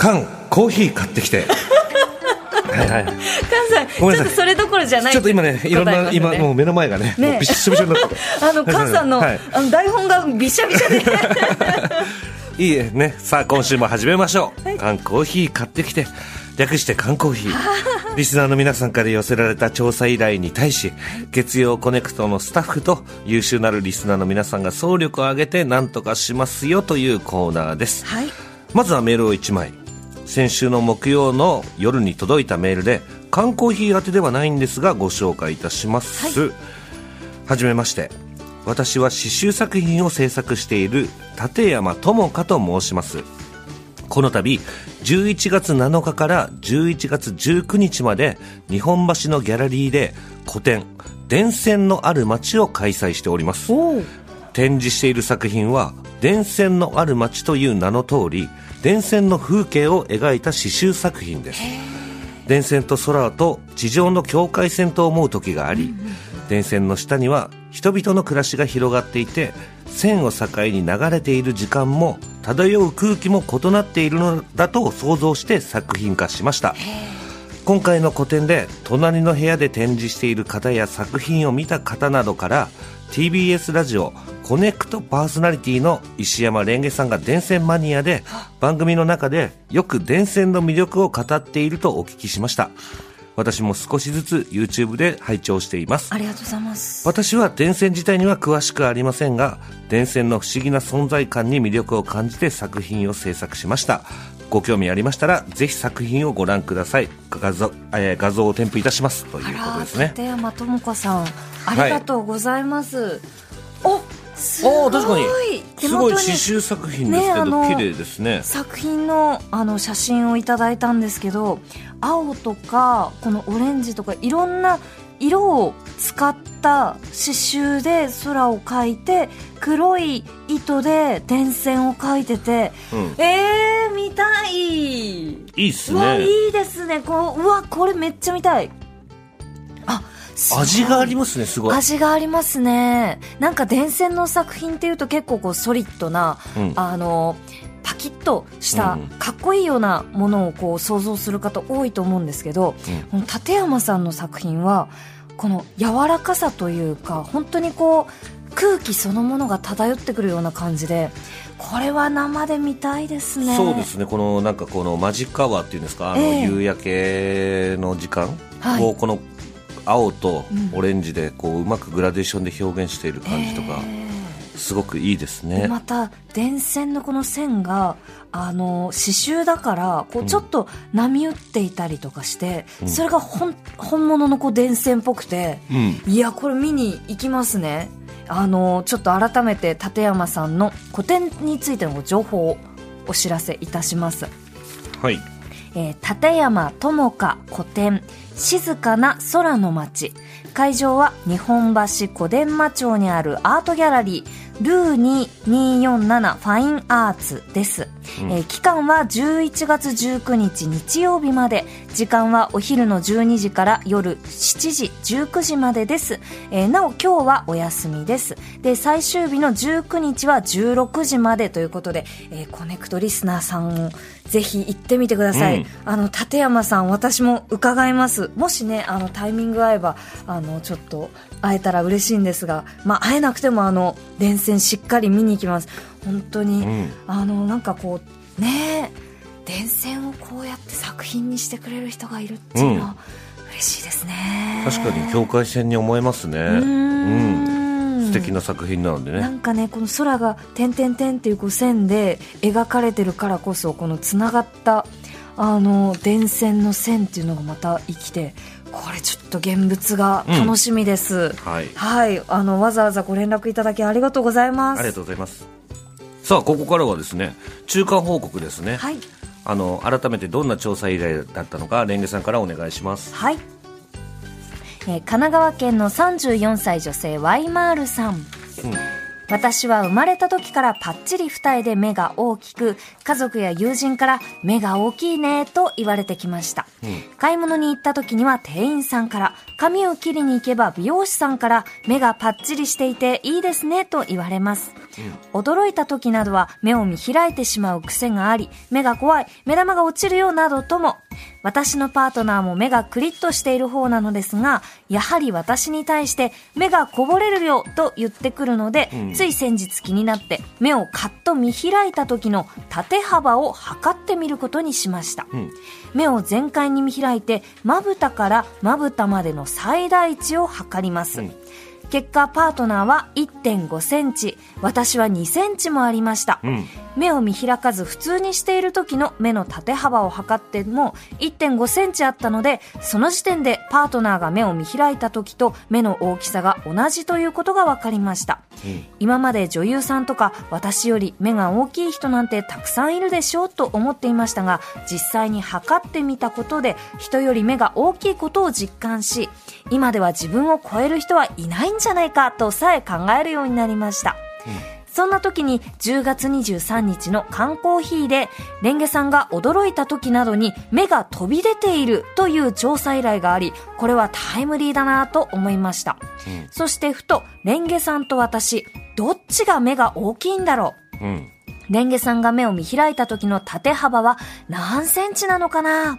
缶コーヒー買ってきて。はいはい。菅さんちょっごめんなさい。とそれどころじゃないちょっと今ねいろんな、ね。今もう目の前がねね。びっしょびしょになって。あの菅さんの,、はい。あの台本がびしゃびしゃで。いいえね。さあ今週も始めましょう、はい。缶コーヒー買ってきて。略して缶コーヒー。リスナーの皆さんから寄せられた調査依頼に対し月曜コネクトのスタッフと優秀なるリスナーの皆さんが総力を挙げて何とかしますよというコーナーです。はい。まずはメールを1枚先週の木曜の夜に届いたメールで缶コーヒー宛てではないんですがご紹介いたします、はじめまして。私は刺繍作品を制作している立山智香と申します。この度11月7日から11月19日まで日本橋のギャラリーで個展「電線のある街」を開催しております。展示している作品は電線のある街という名の通り電線の風景を描いた刺繍作品です。電線と空と地上の境界線と思う時があり、電線の下には人々の暮らしが広がっていて線を境に流れている時間も漂う空気も異なっているのだと想像して作品化しました今回の個展で隣の部屋で展示している方や作品を見た方などから TBS ラジオコネクトパーソナリティの石山レンゲさんが電線マニアで番組の中でよく電線の魅力を語っているとお聞きしました。私も少しずつ YouTube で拝聴しています。ありがとうございます。私は電線自体には詳しくありませんが電線の不思議な存在感に魅力を感じて作品を制作しましたご興味ありましたらぜひ作品をご覧ください。画像,、えー画像を添付いたします。ということですね。立山智子さん。ありがとうございます、おすおごい。ー確かに。手すごい刺繍作品ですけど、ね綺麗ですね。作品のあの写真をいただいたんですけど青とかこのオレンジとかいろんな色を使った刺繍で空を描いて黒い糸で電線を描いてて、うん。えー、見たい。いいっすね。いいですね。こううわこれめっちゃ見たい。あ味がありますねすごい。味がありますね。なんか電線の作品っていうと結構こうソリッドな、うん。あのパキッとしたうん。かっこいいようなものをこう想像する方多いと思うんですけど、うん。この立山さんの作品はこの柔らかさというか本当にこう空気そのものが漂ってくるような感じでこれは生で見たいですね。そうですね。このなんかこのマジックアワーっていうんですか？あの、ええ。夕焼けの時間？はい。をこの青とうん。オレンジでこううまくグラデーションで表現している感じとか、えーすごくいいですね。また電線のこの線があの刺繍だからこううん。ちょっと波打っていたりとかして、うん。それが本本物のこう電線っぽくてうん。いやこれ見に行きますね。あのちょっと改めて立山さんの個展についてのご情報をお知らせいたします。はい。えー立山智香古典静かな空の街。会場は日本橋小伝馬町にあるアートギャラリールー2247ファインアーツです、うんえー期間は11月19日日曜日まで。時間はお昼の12時から夜7時19時までです、えーなお今日はお休みです。で最終日の19日は16時までということで、えーコネクトリスナーさんをぜひ行ってみてください、うん。あの立山さん私も伺います。もしねあのタイミング合えばあのちょっと会えたら嬉しいんですが、まあ、会えなくてもあの電線しっかり見に行きます本当に、うん。あのなんかこうね電線をこうやって作品にしてくれる人がいるっていうのは嬉しいですね、確かに境界線に思えますね。うーん。素敵な作品なのでね。なんかねこの空が点々点っていうこう線で描かれてるからこそこのつながったあの電線の線っていうのがまた生きてこれちょっと現物が楽しみです、はい。はい。あのわざわざご連絡いただきありがとうございます。ありがとうございますさあここからはですね中間報告ですね、はい。あの改めてどんな調査依頼だったのかレンゲさんからお願いします。はい、えー神奈川県の34歳女性ワイマールさん。うん私は生まれた時からパッチリ二重で目が大きく、家族や友人から目が大きいねと言われてきました。買い物に行った時には店員さんから、髪を切りに行けば美容師さんから目がパッチリしていていいですねと言われます。驚いた時などは目を見開いてしまう癖があり、目が怖い、目玉が落ちるよなどとも、私のパートナーも目がクリッとしている方なのですが、やはり私に対して目がこぼれるよと言ってくるので、つい先日気になって目をカッと見開いた時の縦幅を測ってみることにしました。ん目を全開に見開いて、まぶたからまぶたまでの最大値を測ります。うん結果、パートナーは1.5センチ、私は2センチもありました。うん目を見開かず普通にしている時の目の縦幅を測っても1.5センチあったので、その時点でパートナーが目を見開いた時と目の大きさが同じということが分かりました。うん今まで女優さんとか私より目が大きい人なんてたくさんいるでしょうと思っていましたが実際に測ってみたことで人より目が大きいことを実感し今では自分を超える人はいないんじゃないかとさえ考えるようになりました。そんな時に10月23日の缶コーヒーで、レンゲさんが驚いた時などに目が飛び出ているという調査依頼があり、これはタイムリーだなと思いました。そしてふと、レンゲさんと私、どっちが目が大きいんだろううんレンゲさんが目を見開いた時の縦幅は何センチなのかな？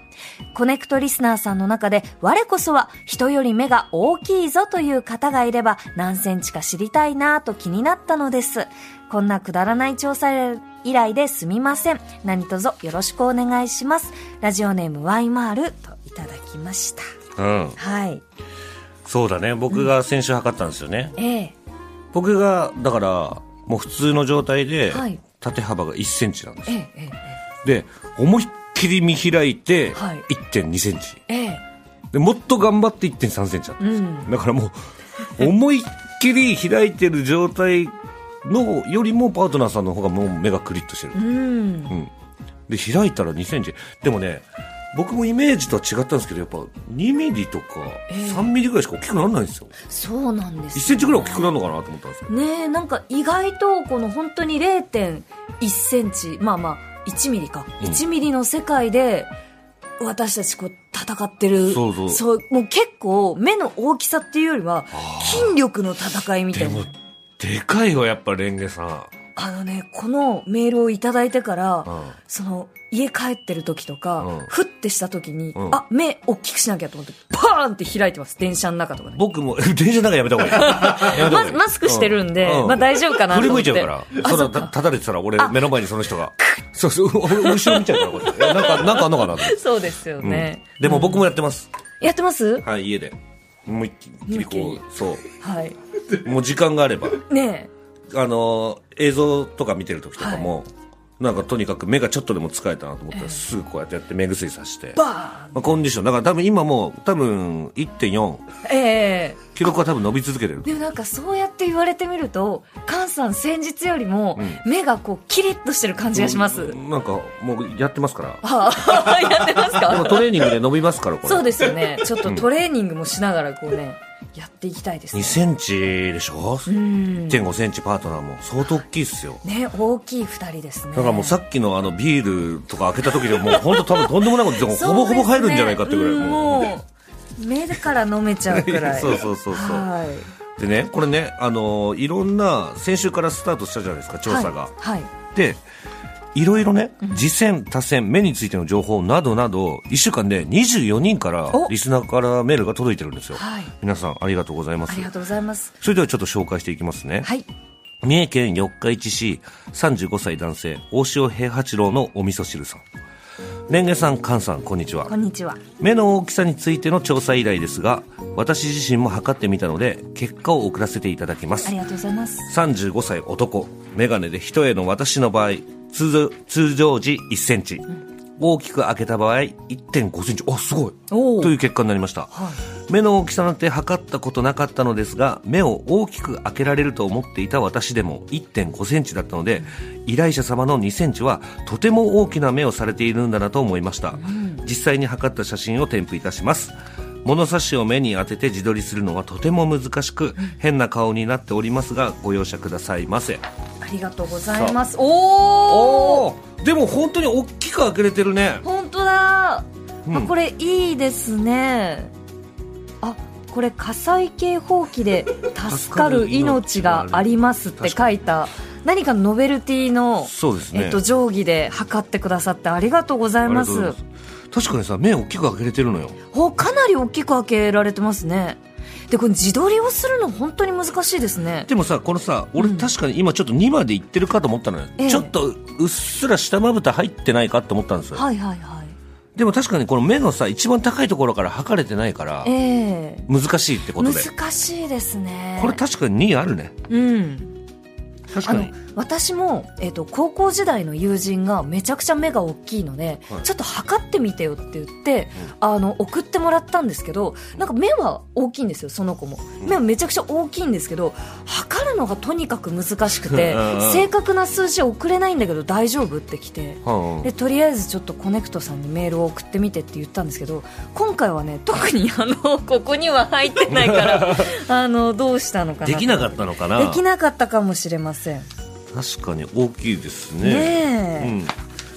コネクトリスナーさんの中で我こそは人より目が大きいぞという方がいれば何センチか知りたいなと気になったのです。こんなくだらない調査依頼ですみません。何卒よろしくお願いします。ラジオネームワイマールといただきました。うんはい。そうだね僕が先週測ったんですよね、ええ。僕がだからもう普通の状態ではい縦幅が1センチなんですよ、ええ、えで思いっきり見開いてはい。1.2センチ。でもっと頑張って1.3センチだったんですよ、うん。だからもう 思いっきり開いてる状態のよりもパートナーさんの方がもう目がクリッとしてる、うん。うん、で開いたら2センチ。でもね僕もイメージとは違ったんですけどやっぱ2ミリとか3ミリぐらいしか大きくならないんですよ、そうなんです、1センチぐらい大きくなるのかなと思ったんですけど。ねえなんか意外とこの本当に0.1センチまあまあ1ミリか、うん。1ミリの世界で私たちこう戦ってる。そうそう。もう結構目の大きさっていうよりは筋力の戦いみたいな。でもでかいよやっぱレンゲさん、あのねこのメールをいただいてから、うんその家帰ってる時とか、うんふってした時に、うんあ目大きくしなきゃと思ってパーンって開いてます電車の中とかね僕も 電車の中やめた方がいい やめた方がいいママスクしてるんで、うまあ大丈夫かなと振り思って向いちゃうから。あそそうかのた立たれてたら俺目の前にその人が。そうそう、俺後ろ見ちゃうからこれ。えなんか、なんかあんのかな。そうですよね、でも僕もやってます。やってます？はい、家で。思いっきりこう、そはい。う。もう時間があれば。ねあのー、映像とか見てる時とかも、なんかとにかく目がちょっとでも疲れたなと思ったらすぐこうやってやって目薬さしてえ。。バまあ、コンディション。だから多分今もう多分1.4。ーンええ記録は多分伸び続けてる。でもなんかそうやって言われてみると、菅さん先日よりもう目がこうキリッとしてる感じがします。なんかもうやってますから。はあ、やってますでもかトレーニングで伸びますから、これ。そうですよね。ちょっとトレーニングもしながらこうね、やっていきたいです2ね。センチでしょ？うん。1.5センチパートナーも相当大きいっすよ。ね、大きい二人ですね。だからもうさっきのあのビールとか開けた時でもう本当多分とんでもないことでもそうほぼほぼ入るんじゃないかってぐらいもう。目から飲めちゃうくらい。そうそうそうそうはい。でね、これね、あのーいろんな、先週からスタートしたじゃないですか、調査が。はい。はい。で、いろいろね、次戦、多戦、目についての情報などなど、1週間で24人からお、リスナーからメールが届いてるんですよ。はい皆さん、ありがとうございますあり。がとうございます。それではちょっと紹介していきますね。はい。三重県四日市市35歳男性大塩平八郎のお味噌汁さんレンゲさん菅さんこんにちはこんにちは。目の大きさについての調査依頼ですが私自身も測ってみたので結果を送らせていただきますありがとうございます。35歳男メガネで一重の私の場合通常通常時1センチ、大きく開けた場合1.5センチ。あすごい。という結果になりました、目の大きさなんて測ったことなかったのですが目を大きく開けられると思っていた私でも1.5センチだったので依頼者様の2センチはとても大きな目をされているんだなと思いました、実際に測った写真を添付いたします。物差しを目に当てて自撮りするのはとても難しく、変な顔になっておりますがご容赦くださいませ。ありがとうございます。おおでも本当に大きく開けれてるね。本当だ、うん。あこれいいですね。あこれ火災警報器で 助かる命がありますって書いた。何かノベルティの、ね、えっと、定規で測ってくださってありがとうございます。確かにさ目大きく開けれてるのよ。おかなり大きく開けられてますねでこれ自撮りをするの本当に難しいですね。でもさこのさ俺うん。確かに今ちょっと2までいってるかと思ったのよ、ええ。ちょっとうっすら下まぶた入ってないかと思ったんですよ、はいはいはい。でも確かにこの目のさ一番高いところから測れてないからええ。難しいってことで。難しいですね。これ確かに2あるね。うん。確かに私も、えっと高校時代の友人がめちゃくちゃ目が大きいので、はい。ちょっと測ってみてよって言って、あの送ってもらったんですけどなんか目は大きいんですよその子も。目はめちゃくちゃ大きいんですけど測るのがとにかく難しくて うんうん正確な数字送れないんだけど大丈夫って来て。うんうん。でとりあえずちょっとコネクトさんにメールを送ってみてって言ったんですけど今回はね特にあのここには入ってないから あのどうしたのかなできなかったのかな？できなかったかもしれません確かに大きいですね。ねえ。うん。え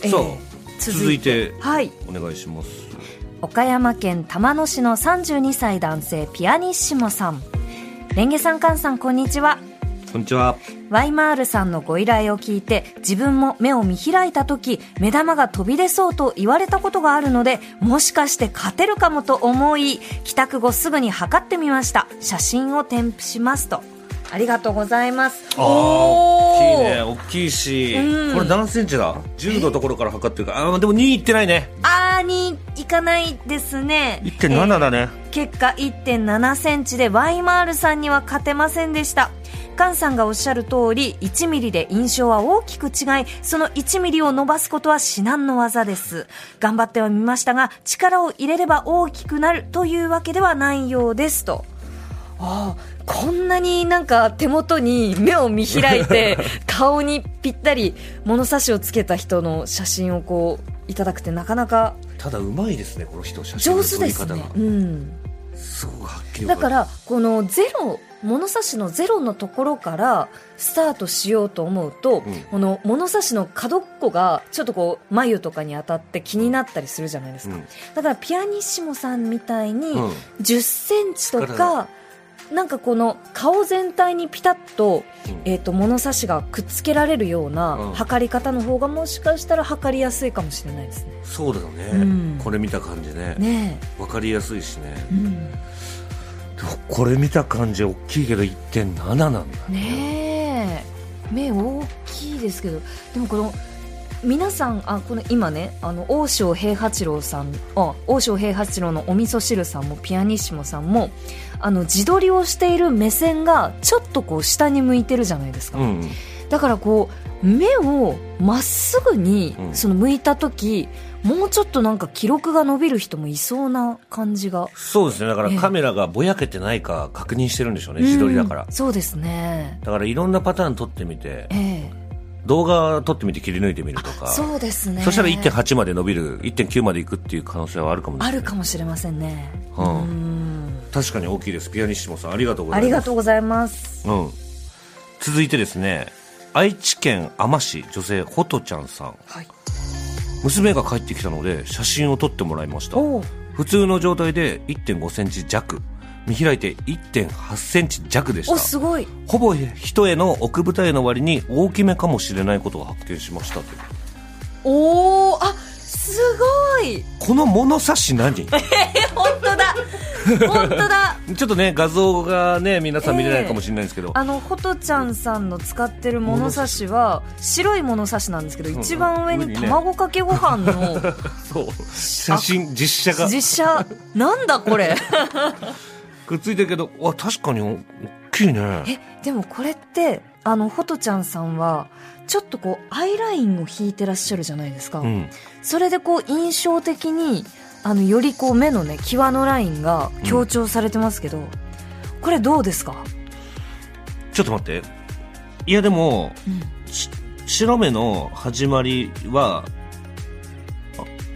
え。さあ続いて。はい。お願いします。岡山県玉野市の32歳男性ピアニッシモさん。レンゲさんカンさんこんにちは。こんにちは。ワイマールさんのご依頼を聞いて自分も目を見開いた時目玉が飛び出そうと言われたことがあるのでもしかして勝てるかもと思い帰宅後すぐに測ってみました。写真を添付しますとありがとうございます。大きいね。大きいし、うん。これ何センチだ？10のところから測ってるから。あーでも2いってないね。あーにいかないですね。1.7だね、結果1.7センチでワイマールさんには勝てませんでした。菅さんがおっしゃる通り1ミリで印象は大きく違いその1ミリを伸ばすことは至難の技です。頑張ってはみましたが力を入れれば大きくなるというわけではないようですと。ああこんなになんか手元に目を見開いて 顔にぴったり物差しをつけた人の写真をこういただくってなかなかただうまいですねこの人写真の上手ですね。うん。すごくはっきりだからこのゼロ物差しのゼロのところからスタートしようと思うと、うん。この物差しの角っこがちょっとこう眉とかに当たって気になったりするじゃないですか、うん。だからピアニッシモさんみたいにうん。10センチと力か、なんかこの顔全体にピタッと,、うん。えー、と物差しがくっつけられるよううん。な測り方の方がもしかしたら測りやすいかもしれないですね。そうだよね、うん。これ見た感じね。ねわかりやすいしね。え、うん。これ見た感じ大きいけど1.7なんだねえ。目大きいですけど。でもこの皆さんあこの今ねあの王将平八郎さんあ王将平八郎のお味噌汁さんもピアニッシモさんもあの自撮りをしている目線がちょっとこう下に向いてるじゃないですか、うんだからこう目をまっすぐにうん。その向いた時、もうちょっとなんか記録が伸びる人もいそうな感じが。そうですね。だからええ。カメラがぼやけてないか確認してるんでしょうね。自撮りだから。うん。そうですね。だからいろんなパターン撮ってみて。ええ動画撮ってみて切り抜いてみるとか。そうですね。そしたら1.8まで伸びる1.9までいくっていう可能性はあるかもしれない。あるかもしれませんね。うん。うん。確かに大きいです。ピアニッシモさんありがとうございます。ありがとうございます。うん、続いてですね愛知県あま市女性ほとちゃんさん。はい。娘が帰ってきたので写真を撮ってもらいました。普通の状態で1 5センチ弱見開いて1 8センチ弱でしお、たすごい。ほぼ人への奥舞台の割に大きめかもしれないことが発見しましたとおー、あ、すごい。この物差し何？え、本当だ。本当だ。ちょっとね画像がね皆さん見れないかもしれないんですけど、あの、ほとちゃんさんの使ってる物差しは、白い物差しなんですけど、ん一番上に卵かけご飯の そう写真実写が実写、なんだこれ。くっついてるけどわ確かに大きいね。え、でもこれって、あの、ほとちゃんさんは、ちょっとこう、アイラインを引いてらっしゃるじゃないですか。うん。それでこう印象的にあのよりこう目のね際のラインが強調されてますけど、これどうですか、ちょっと待って。いやでもうん。し白目の始まりは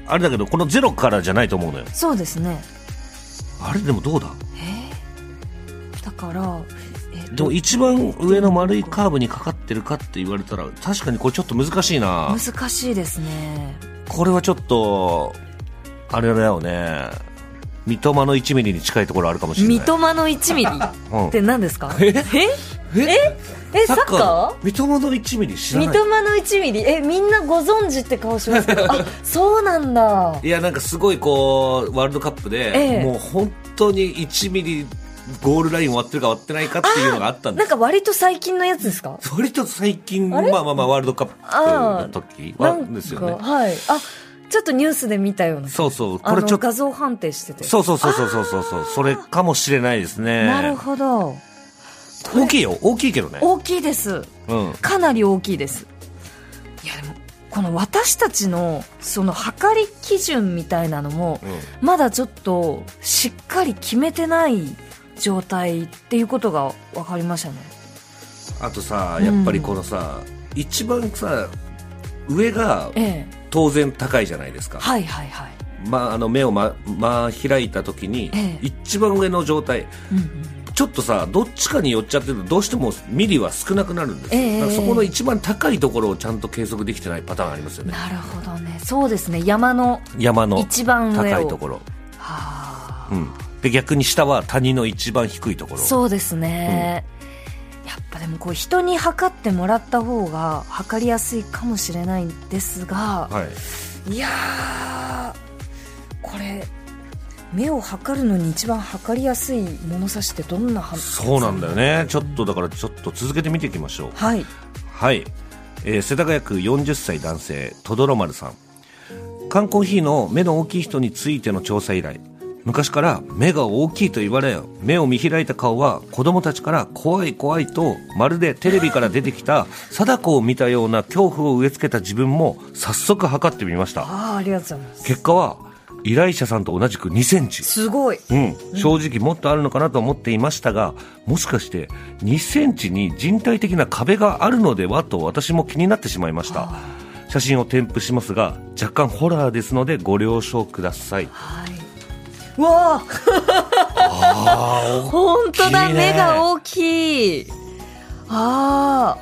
ああれだけどこのゼロからじゃないと思うのよ。そうですね。あれでもどうだ？だから、えでも一番上の丸いカーブにかかってるかって言われたら確かにこれちょっと難しいな。難しいですね。これはちょっとあれだよね。三笘の1ミリに近いところあるかもしれない。三笘の1ミリ？うん。って何ですか？え？え？え？え？サッカー三笘の1ミリ知らない。三笘の1ミリ？えみんなご存知って顔します？け どあそうなんだ。いやなんかすごいこうワールドカップで、ええ。もう本当に1ミリゴールライン終わってるか終わってないかっていうのがあったんです。なんか割と最近のやつですか？割と最近まあまあまあワールドカップの時はなんですよね。かはい。あちょっとニュースで見たような。そうそうこれちょっと画像判定してて。そうそうそうそうそうそう。そうそれかもしれないですね。なるほど。大きいよ。大きいけどね。大きいです。うん。かなり大きいです。いやでもこの私たちのその測り基準みたいなのもうん。まだちょっとしっかり決めてない状態っていうことが分かりましたね。あとさやっぱりこのさ、一番さ上がええ。当然高いじゃないですか、はいはいはい。まあ、あの目をま、ま開いた時に、ええ。一番上の状態。うんうん。ちょっとさどっちかに寄っちゃってるとどうしてもミリは少なくなるんですよ、ええ。そこの一番高いところをちゃんと計測できてないパターンありますよね。なるほどね。そうですね。山の山の一番高いところ、はあ。うん、で逆に下は谷の一番低いところ。そうですね、やっぱでもこう人に測ってもらった方が測りやすいかもしれないんですが、はい。い、やーこれ目を測るのに一番測りやすい物差しってどんなはそうなんだよね。ちょっとだからちょっと続けて見ていきましょう。はい。はい、えー世田谷区40歳男性とどろ丸さん。缶コーヒーの目の大きい人についての調査依頼昔から目が大きいと言われ目を見開いた顔は子供たちから怖い怖いとまるでテレビから出てきた貞子を見たような恐怖を植え付けた自分も早速測ってみました。ああありがとうございます。結果は依頼者さんと同じく2センチ。すごい。うん、正直もっとあるのかなと思っていましたがもしかして2センチに人体的な壁があるのではと私も気になってしまいました。写真を添付しますが若干ホラーですのでご了承ください。はい。うわあ。本当だ、ね。目が大きい。あ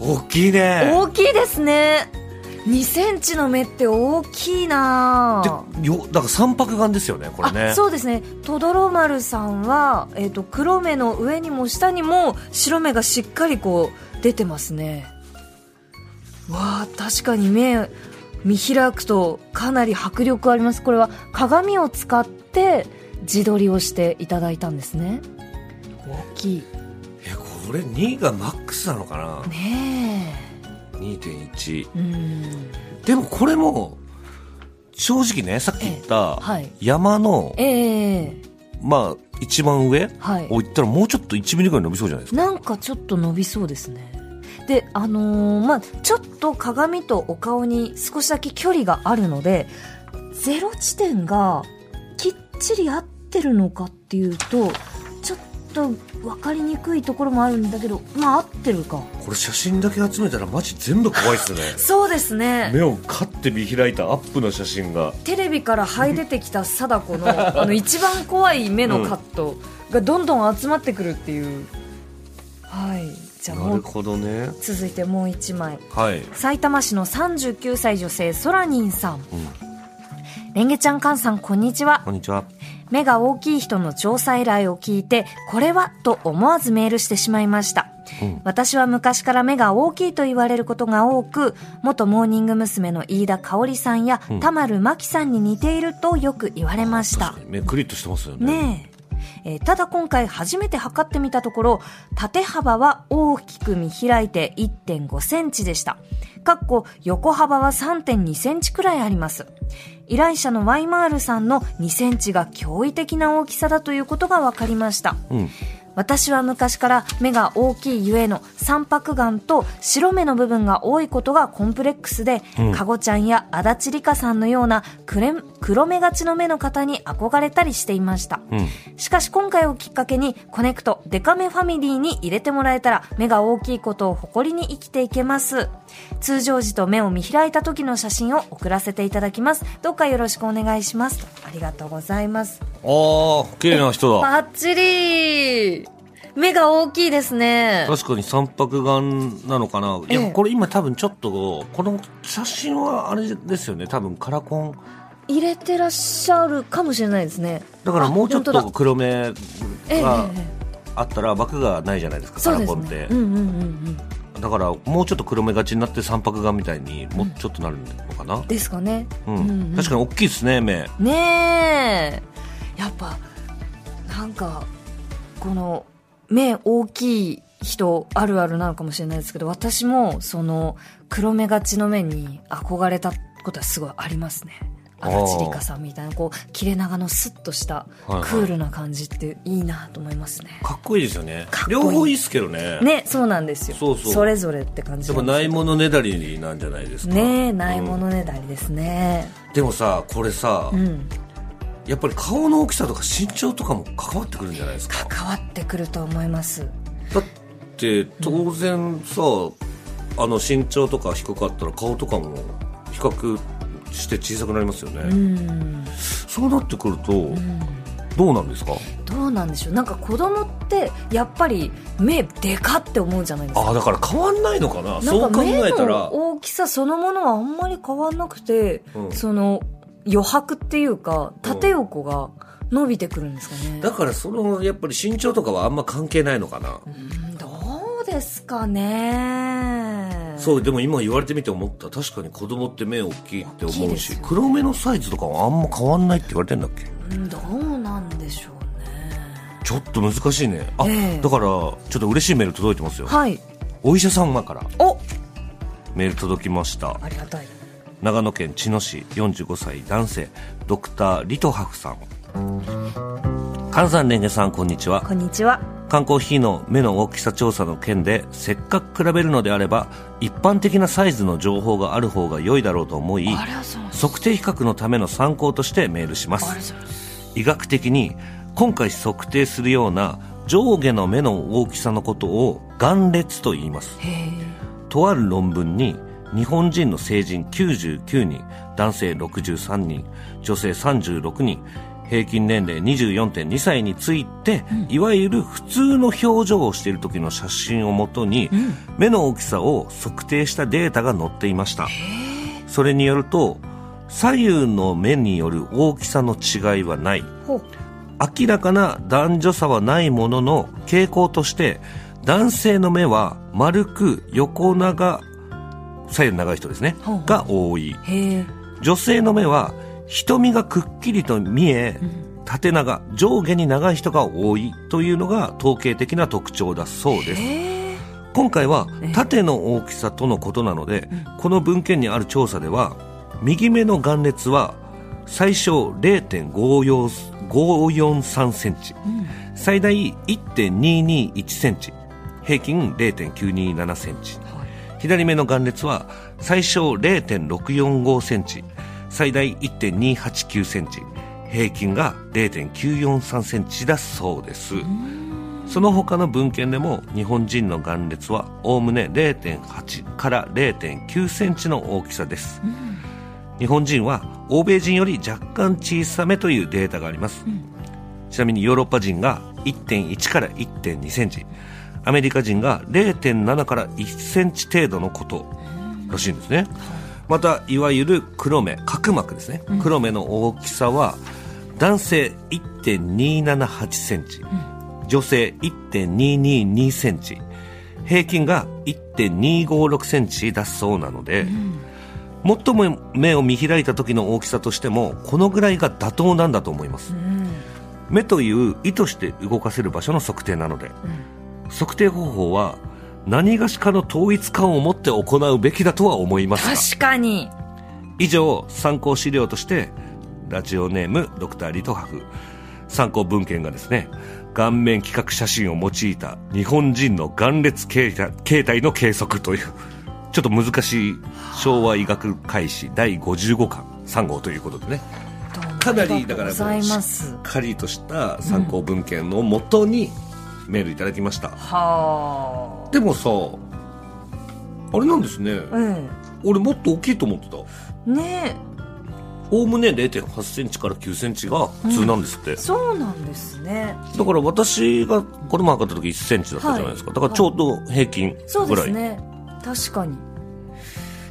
大きいあ、ね。大きいですね。2センチの目って大きいなでよだから三白眼ですよねこれね。あそうですね。とどろ丸さんは、えー、と黒目の上にも下にも白目がしっかりこう出てますね。わあ確かに目見開くとかなり迫力あります。これは鏡を使って自撮りをしていただいたんですね。大きい。えこれ2がマックスなのかな？ね2.1えうん。でもこれも正直ねさっき言ったはい。山の、ええまあ一番上はい。を言ったらもうちょっと1ミリぐらい伸びそうじゃないですか。なんかちょっと伸びそうですね。で、あのーまあ、ちょっと鏡とお顔に少しだけ距離があるので、ゼロ地点がきっちり合ってるのかっていうと、ちょっと分かりにくいところもあるんだけど、まあ合ってるか。これ写真だけ集めたらマジ全部怖いっすね そうですね。目をカッて見開いたアップの写真がテレビから這い出てきた貞子の あの一番怖い目のカットがどんどん集まってくるっていう。はい。じゃあなるほどね。続いてもう一枚。はい、埼玉市の39歳女性ソラニンさん。うん、レンゲちゃんカンさんこんにちは。こんにちは。目が大きい人の調査依頼を聞いてこれはと思わずメールしてしまいました。うん。私は昔から目が大きいと言われることが多く元モーニング娘。の飯田香織さんやうん。田丸真紀さんに似ているとよく言われました。目クリッとしてますよね。ねえーただ今回初めて測ってみたところ縦幅は大きく見開いて1.5センチでした。かっこ横幅は3.2センチくらいあります。依頼者のワイマールさんの2センチが驚異的な大きさだということが分かりました。うん。私は昔から目が大きいゆえの三白眼と白目の部分が多いことがコンプレックスで、うんかごちゃんや足立梨花さんのようなクレ黒目がちの目の方に憧れたりしていました。うん。しかし今回をきっかけにコネクトデカめファミリーに入れてもらえたら目が大きいことを誇りに生きていけます。通常時と目を見開いた時の写真を送らせていただきます。どうかよろしくお願いします。とありがとうございます。ああ、綺麗な人だ。バッチリ目が大きいですね。確かに三白眼なのかな。いや、ええこれ今多分ちょっと、この写真はあれですよね。多分カラコン。入れてらっしゃるかもしれないですね。だからもうちょっと黒目がええあったら枠がないじゃないですか、カラコンってね。うんうんうんうん。だからもうちょっと黒目がちになって三白眼みたいにもうちょっとなるのかな。ですかね。うん。うんうん確かに大きいですね、目。ねえやっぱなんかこの目大きい人あるあるなのかもしれないですけど私もその黒目がちの目に憧れたことはすごいありますね。足立梨花さんみたいなこう切れ長のスッとしたクはいはい。ールな感じっていいなと思いますね、かっこいいですよね。両方いいですけどね。ねそうなんですよ。そうそう。れぞれって感じやっぱないものねだりなんじゃないですか。ねえないもうんのねだりですね。でもさこれさ、うんやっぱり顔の大きさとか身長とかも関わってくるんじゃないですか？関わってくると思います。だって当然さ、あの身長とか低かったら顔とかも比較して小さくなりますよね、うん。そうなってくると、どうなんですか？どうなんでしょう？なんか子供ってやっぱり目でかって思うじゃないですか。ああだから変わんないのかな？そう考えたら。の大きさそのものはあんまり変わんなくて、うん。その余白っていうか縦横が伸びてくるんですかね、だからそのやっぱり身長とかはあんま関係ないのかな、うんどうですかね。そうでも今言われてみて思った。確かに子供って目大きいって思うし、大きいですよ黒目のサイズとかはあんま変わんないって言われてんだっけ？うんどうなんでしょうね。ちょっと難しいね。あ、ええ。だからちょっと嬉しいメール届いてますよ。はい。お医者様から。お。メール届きました。ありがたい長野県茅野市45歳男性ドクターリトハフさん。関山レンゲさんこんにちは。こんにちは。缶コーヒーの目の大きさ調査の件でせっかく比べるのであれば一般的なサイズの情報がある方が良いだろうと思い測定比較のための参考としてメールします。医学的に今回測定するような上下の目の大きさのことを眼裂と言います。とある論文に日本人の成人99人男性63人女性36人平均年齢24.2歳について、いわゆる普通の表情をしている時の写真をもとに、目の大きさを測定したデータが載っていました。それによると左右の目による大きさの違いはない。明らかな男女差はないものの傾向として男性の目は丸く横長左右長い人ですね。が多い。女性の目は瞳がくっきりと見え縦長上下に長い人が多いというのが統計的な特徴だそうです。今回はええ。縦の大きさとのことなので、この文献にある調査では右目の眼裂は最小0.543センチ、最大1.221センチ平均0.927センチ左目の眼裂は最小0.645センチ最大1.289センチ平均が0.943センチだそうです。その他の文献でも日本人の眼裂はおおむね0.8から0.9センチの大きさです、日本人は欧米人より若干小さめというデータがあります、ちなみにヨーロッパ人が1.1から1.2センチアメリカ人が0.7から1センチ程度のことらしいんですね、またいわゆる黒目角膜ですね、黒目の大きさは男性1.278センチ、女性1.222センチ平均が1.256センチだそうなので、最も目を見開いた時の大きさとしてもこのぐらいが妥当なんだと思います、目という意図して動かせる場所の測定なので、測定方法は何がしかの統一感を持って行うべきだとは思いますが確かに。以上参考資料としてラジオネームドクターリトハフ参考文献がですね顔面企画写真を用いた日本人の眼裂形態の計測というちょっと難しい昭和医学開始第55巻3号ということでね。かなありりだからしすっかりとした参考文献のもとにメールいただきました、はでもさあれなんですね、あうん。俺もっと大きいと思ってた。ね。おおむね0 8センチから9センチが普通なんですって、えそうなんですね。だから私が子供測った時1センチだったじゃないですか、はい。だからちょうど平均そうぐらい、ですね。確かに。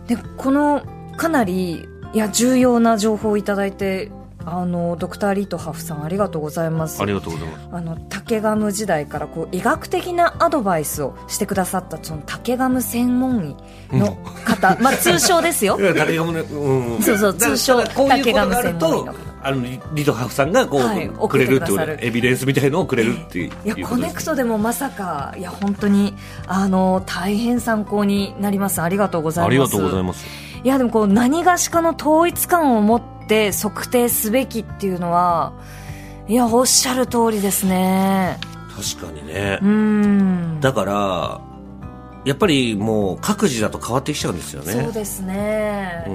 でこのかなりいや重要な情報をいただいてあのドクター・リートハフさんありがとうございます。ありがとうございます。あの竹ガム時代からこう医学的なアドバイスをしてくださったその竹ガム専門医の方、まあ通称ですよ。竹ガムね、うん、そうそう通称竹ガム専門医のと方。あのリリトハフさんがこう、はいくれるっていう送ってくださる。エビデンスみたいのをくれるっていう,、いやコネクトでもまさかいや本当にあの大変参考になります。ありがとうございます。ありがとうございます。いやでもこう何がしかの統一感を持って測定すべきっていうのはいやおっしゃる通りですね。確かにね。う、ん。だからやっぱりもう各自だと変わってきちゃうんですよね。そうですね、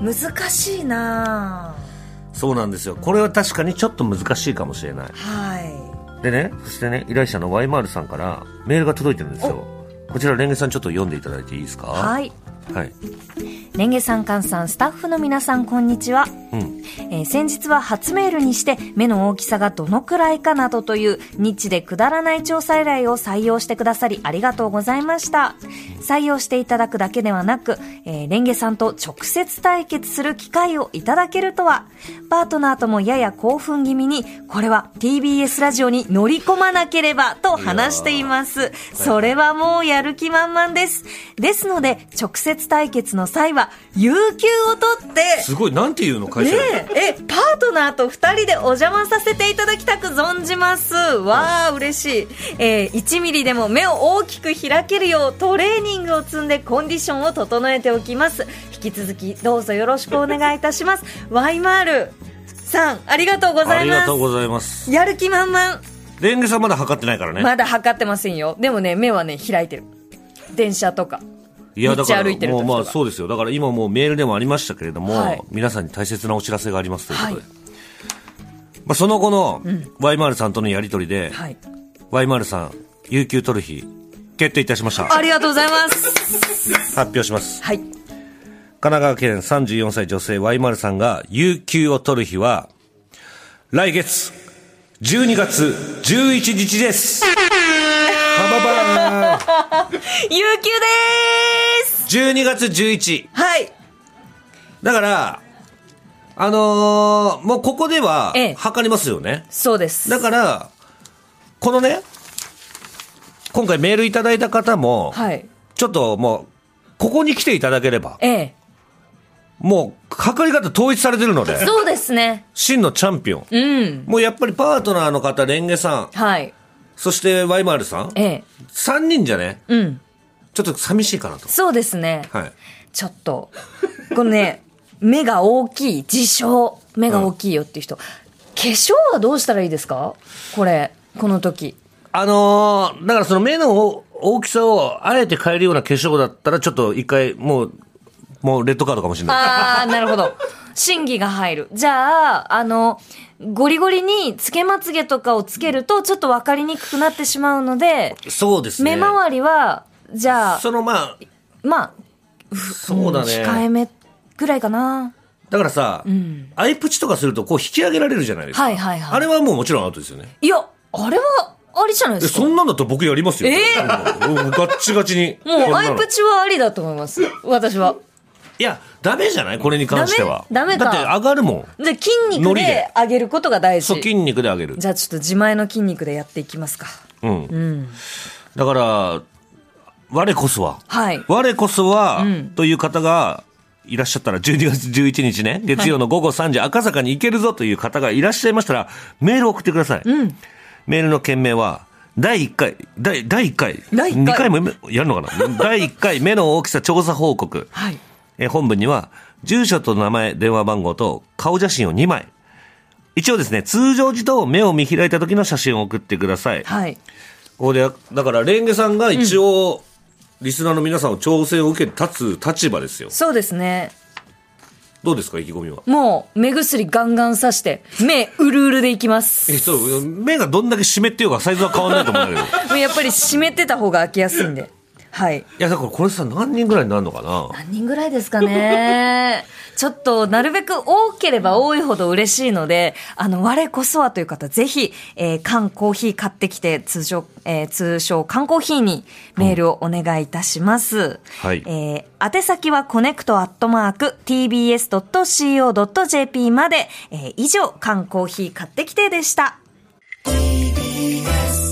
うん、難しいな。そうなんですよ。これは確かにちょっと難しいかもしれない。はい。でねそしてね依頼者のワイマールさんからメールが届いてるんですよ。こちらレンゲさんちょっと読んでいただいていいですか？はいはいレンゲさん、カンさん、スタッフの皆さん、こんにちは。うんえー先日は初メールにして目の大きさがどのくらいかなどというニッチでくだらない調査依頼を採用してくださりありがとうございました。採用していただくだけではなく、えーレンゲさんと直接対決する機会をいただけるとは、パートナーともやや興奮気味に、これは TBS ラジオに乗り込まなければと話しています。それはもうやる気満々です。ですので、直接対決の際は、有給を取って、すごいなんていうの会社ねえ、え、パートナーと二人でお邪魔させていただきたく存じます。わあ、嬉しい。えー1ミリでも目を大きく開けるようトレーニングを積んでコンディションを整えておきます。引き続きどうぞよろしくお願いいたします。ワイマールさん、ありがとうございますありがとう。ございますやる気満々。レンゲさんまだ測ってないからね、まだ測ってませんよ。でもね、目はね、開いてる。電車とか。いやだからもうまあそうですよだから今もうメールでもありましたけれども、はい皆さんに大切なお知らせがありますということで、はいまあ、その後のワイマールさんとのやり取りで、はい。ワイマールさん有給取る日決定いたしましたありがとうございます。発表しますはい。神奈川県34歳女性ワイマルさんが有給を取る日は、来月、12月11日です。バババーン有給でーす !12 月11。はい。だから、あのーもうここではええ、測りますよね。そうです。だから、このね、今回メールいただいた方も、はい。ちょっともう、ここに来ていただければ、ええ。もう、測り方統一されてるので、そうですね。真のチャンピオン。うん。もうやっぱりパートナーの方、レンゲさん、はい。そしてワイマールさん、ええ。3人じゃね、うん。ちょっと寂しいかなと。そうですね。はい。ちょっと、このね、目が大きい、自称、目が大きいよっていう人、化粧はどうしたらいいですか？これ、この時。あのーだからその目の大きさをあえて変えるような化粧だったら、ちょっと一回、もう、もうレッドカードかもしれない。あー、なるほど。審議が入る。じゃあ、あの、ゴリゴリにつけまつげとかをつけると、ちょっと分かりにくくなってしまうので、そうですね。目周りは、じゃあ、そのまあ、まあ、そうだね。控えめぐらいかな。だからさ、アイプチとかするとこう引き上げられるじゃないですか。はいはいはいあれはもうもちろんアウトですよね。いや、あれは、ありじゃないでえすか。そんなんだったら僕やりますよ。えうんもうガッチガチに。もう、アイプチはありだと思います。私は。いや、ダメじゃない？これに関しては。ダメ？だって上がるもん。で、筋肉でで上げることが大そう、事。筋肉で上げる。じゃあちょっと自前の筋肉でやっていきますか。うん。うん。だから、我こそは。はい。我こそは、うんという方がいらっしゃったら、12月11日ね、月曜の午後3時、赤坂に行けるぞという方がいらっしゃいましたら、メールを送ってください。うん。メールの件名は、第1回、第、第1回、第一回2回もやるのかな？第1回目の大きさ調査報告。はい。えー本文には、住所と名前、電話番号と顔写真を2枚。一応ですね、通常時と目を見開いた時の写真を送ってください。はい。ここで、だから、レンゲさんが一応、リスナーの皆さんを挑戦を受けて立つ立場ですよ。そうですね。どうですか意気込みは？もう、目薬ガンガンさして、目うるうるでいきます。えそう目がどんだけ湿ってようがサイズは変わんないと思うんだけど やっぱり湿ってた方が開きやすいんで。はい。いやだからこれさ何人ぐらいになるのかな？何人ぐらいですかね。ちょっと、なるべく多ければ多いほど嬉しいので、あの、我こそはという方、ぜひ、えー缶コーヒー買ってきて、通称、えー通称、缶コーヒーにメールをお願いいたします。はいえー宛先は connect アットマーク tbs.co.jp まで、えー以上、缶コーヒー買ってきてでした。TBS